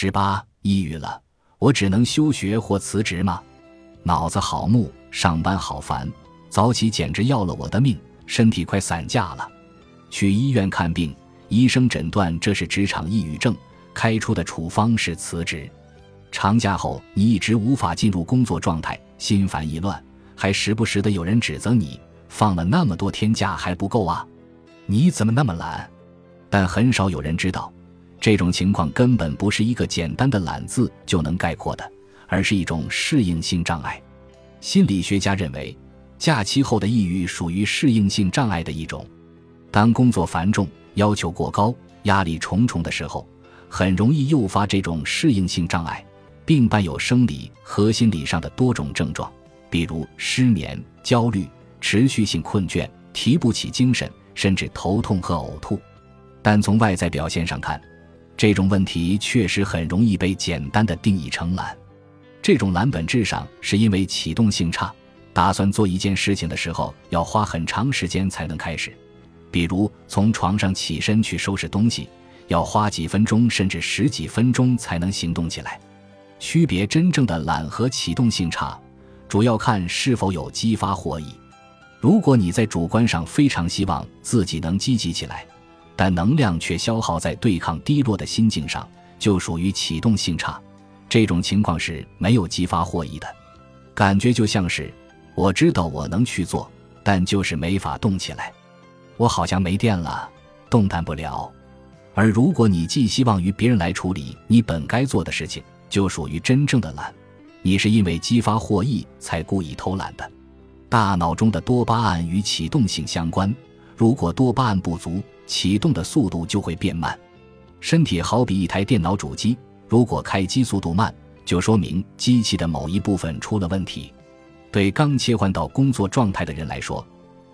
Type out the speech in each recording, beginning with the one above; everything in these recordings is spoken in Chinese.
十八，抑郁了，我只能休学或辞职吗？脑子好木，上班好烦，早起简直要了我的命，身体快散架了。去医院看病，医生诊断这是职场抑郁症，开出的处方是辞职。长假后，你一直无法进入工作状态，心烦意乱，还时不时的有人指责你放了那么多天假还不够啊？你怎么那么懒？但很少有人知道，这种情况根本不是一个简单的“懒”字就能概括的，而是一种适应性障碍。心理学家认为，假期后的抑郁属于适应性障碍的一种。当工作繁重、要求过高、压力重重的时候，很容易诱发这种适应性障碍。并伴有生理和心理上的多种症状，比如失眠、焦虑、持续性困倦、提不起精神，甚至头痛和呕吐。但从外在表现上看，这种问题确实很容易被简单的定义成懒。这种懒本质上是因为启动性差，打算做一件事情的时候要花很长时间才能开始，比如从床上起身去收拾东西，要花几分钟甚至十几分钟才能行动起来。区别真正的懒和启动性差，主要看是否有激发获益。如果你在主观上非常希望自己能积极起来，但能量却消耗在对抗低落的心境上，就属于启动性差。这种情况是没有激发获益的，感觉就像是我知道我能去做，但就是没法动起来。我好像没电了，动弹不了。而如果你寄希望于别人来处理你本该做的事情，就属于真正的懒，你是因为激发获益才故意偷懒的。大脑中的多巴胺与启动性相关，如果多巴胺不足，启动的速度就会变慢。身体好比一台电脑主机，如果开机速度慢，就说明机器的某一部分出了问题。对刚切换到工作状态的人来说，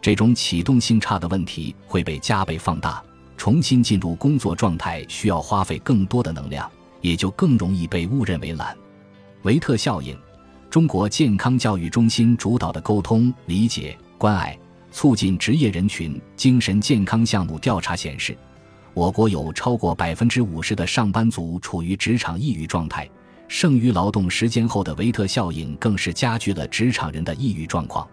这种启动性差的问题会被加倍放大，重新进入工作状态需要花费更多的能量。也就更容易被误认为懒。维特效应，中国健康教育中心主导的沟通、理解、关爱、促进职业人群精神健康项目调查显示，我国有超过百分之五十的上班族处于职场抑郁状态。剩余劳动时间后的维特效应更是加剧了职场人的抑郁状况。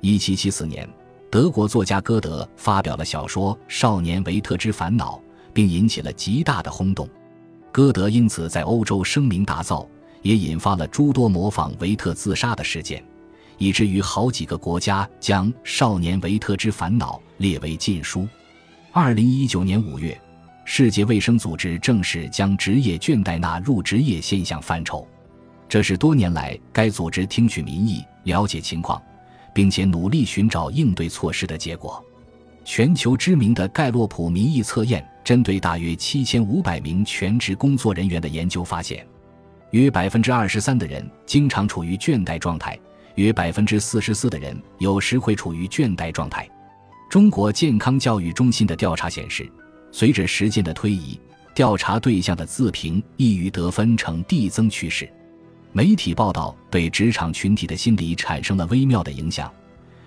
一七七四年，德国作家歌德发表了小说《少年维特之烦恼》，并引起了极大的轰动。歌德因此在欧洲声名大噪，也引发了诸多模仿维特自杀的事件，以至于好几个国家将《少年维特之烦恼》列为禁书。二零一九年五月，世界卫生组织正式将职业倦怠纳入职业现象范畴，这是多年来该组织听取民意、了解情况，并且努力寻找应对措施的结果。全球知名的盖洛普民意测验。针对大约七千五百名全职工作人员的研究发现，约百分之二十三的人经常处于倦怠状态，约百分之四十四的人有时会处于倦怠状态。中国健康教育中心的调查显示，随着时间的推移，调查对象的自评抑郁得分呈递增趋势。媒体报道对职场群体的心理产生了微妙的影响，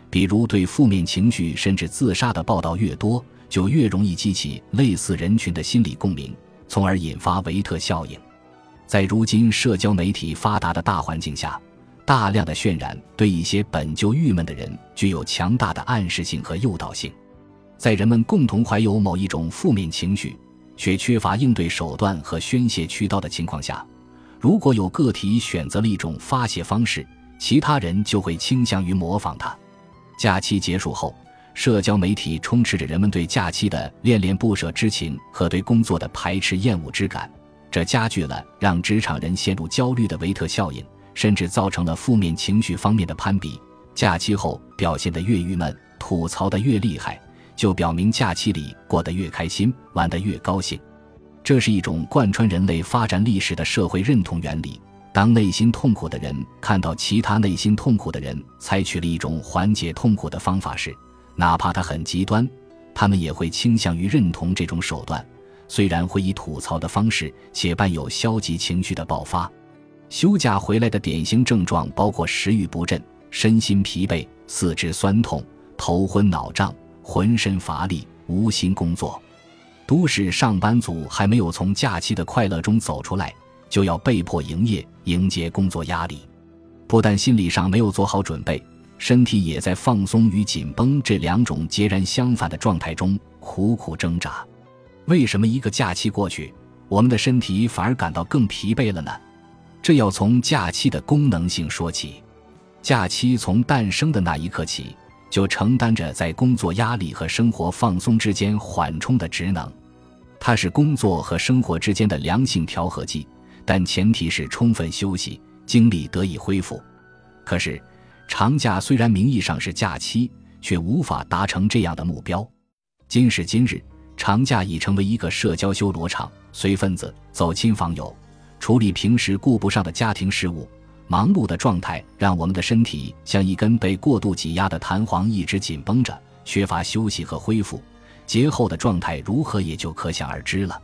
比如对负面情绪甚至自杀的报道越多。就越容易激起类似人群的心理共鸣，从而引发维特效应。在如今社交媒体发达的大环境下，大量的渲染对一些本就郁闷的人具有强大的暗示性和诱导性。在人们共同怀有某一种负面情绪，却缺乏应对手段和宣泄渠道的情况下，如果有个体选择了一种发泄方式，其他人就会倾向于模仿他。假期结束后。社交媒体充斥着人们对假期的恋恋不舍之情和对工作的排斥厌恶之感，这加剧了让职场人陷入焦虑的维特效应，甚至造成了负面情绪方面的攀比。假期后表现得越郁闷，吐槽得越厉害，就表明假期里过得越开心，玩得越高兴。这是一种贯穿人类发展历史的社会认同原理。当内心痛苦的人看到其他内心痛苦的人采取了一种缓解痛苦的方法时，哪怕他很极端，他们也会倾向于认同这种手段，虽然会以吐槽的方式，且伴有消极情绪的爆发。休假回来的典型症状包括食欲不振、身心疲惫、四肢酸痛、头昏脑胀、浑身乏力、无心工作。都市上班族还没有从假期的快乐中走出来，就要被迫营业，迎接工作压力。不但心理上没有做好准备，身体也在放松与紧绷这两种截然相反的状态中苦苦挣扎。为什么一个假期过去，我们的身体反而感到更疲惫了呢？这要从假期的功能性说起。假期从诞生的那一刻起，就承担着在工作压力和生活放松之间缓冲的职能。它是工作和生活之间的良性调和剂，但前提是充分休息。精力得以恢复，可是长假虽然名义上是假期，却无法达成这样的目标。今时今日，长假已成为一个社交修罗场，随份子、走亲访友、处理平时顾不上的家庭事务，忙碌的状态让我们的身体像一根被过度挤压的弹簧，一直紧绷着，缺乏休息和恢复。节后的状态如何，也就可想而知了。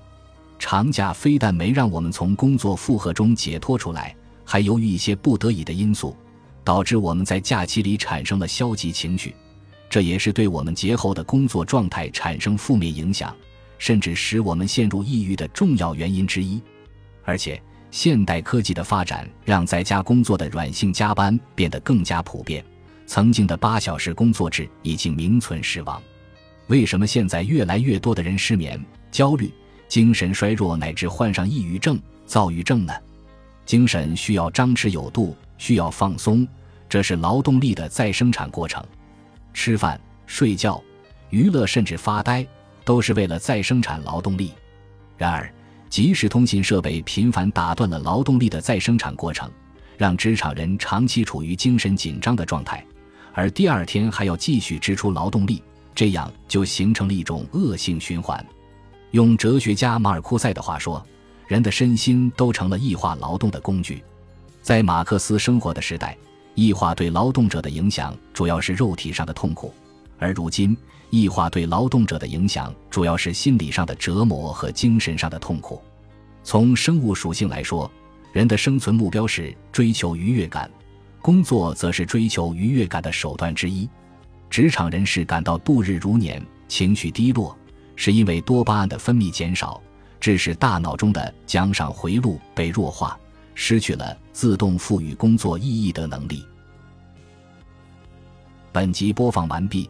长假非但没让我们从工作负荷中解脱出来。还由于一些不得已的因素，导致我们在假期里产生了消极情绪，这也是对我们节后的工作状态产生负面影响，甚至使我们陷入抑郁的重要原因之一。而且，现代科技的发展让在家工作的软性加班变得更加普遍，曾经的八小时工作制已经名存实亡。为什么现在越来越多的人失眠、焦虑、精神衰弱，乃至患上抑郁症、躁郁症呢？精神需要张弛有度，需要放松，这是劳动力的再生产过程。吃饭、睡觉、娱乐，甚至发呆，都是为了再生产劳动力。然而，即时通信设备频繁打断了劳动力的再生产过程，让职场人长期处于精神紧张的状态，而第二天还要继续支出劳动力，这样就形成了一种恶性循环。用哲学家马尔库塞的话说。人的身心都成了异化劳动的工具，在马克思生活的时代，异化对劳动者的影响主要是肉体上的痛苦，而如今，异化对劳动者的影响主要是心理上的折磨和精神上的痛苦。从生物属性来说，人的生存目标是追求愉悦感，工作则是追求愉悦感的手段之一。职场人士感到度日如年、情绪低落，是因为多巴胺的分泌减少。致使大脑中的奖赏回路被弱化，失去了自动赋予工作意义的能力。本集播放完毕，